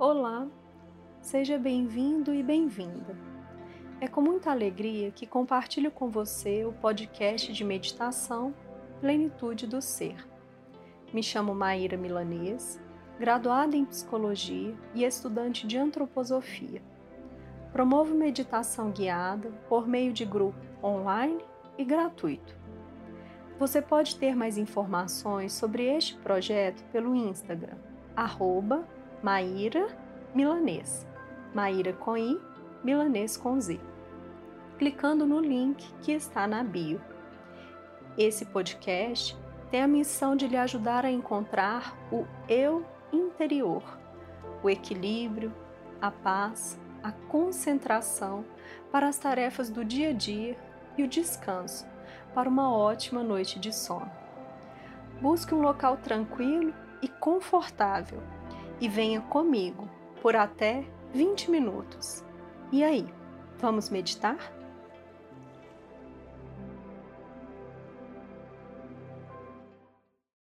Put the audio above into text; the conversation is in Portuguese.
Olá, seja bem-vindo e bem-vinda. É com muita alegria que compartilho com você o podcast de meditação Plenitude do Ser. Me chamo Maíra Milanês, graduada em psicologia e estudante de antroposofia. Promovo meditação guiada por meio de grupo online e gratuito. Você pode ter mais informações sobre este projeto pelo Instagram, arroba Maíra Milanês. Maíra com I, Milanês com Z. Clicando no link que está na bio. Esse podcast tem a missão de lhe ajudar a encontrar o eu interior, o equilíbrio, a paz, a concentração para as tarefas do dia a dia e o descanso para uma ótima noite de sono. Busque um local tranquilo e confortável e venha comigo por até 20 minutos. E aí, vamos meditar?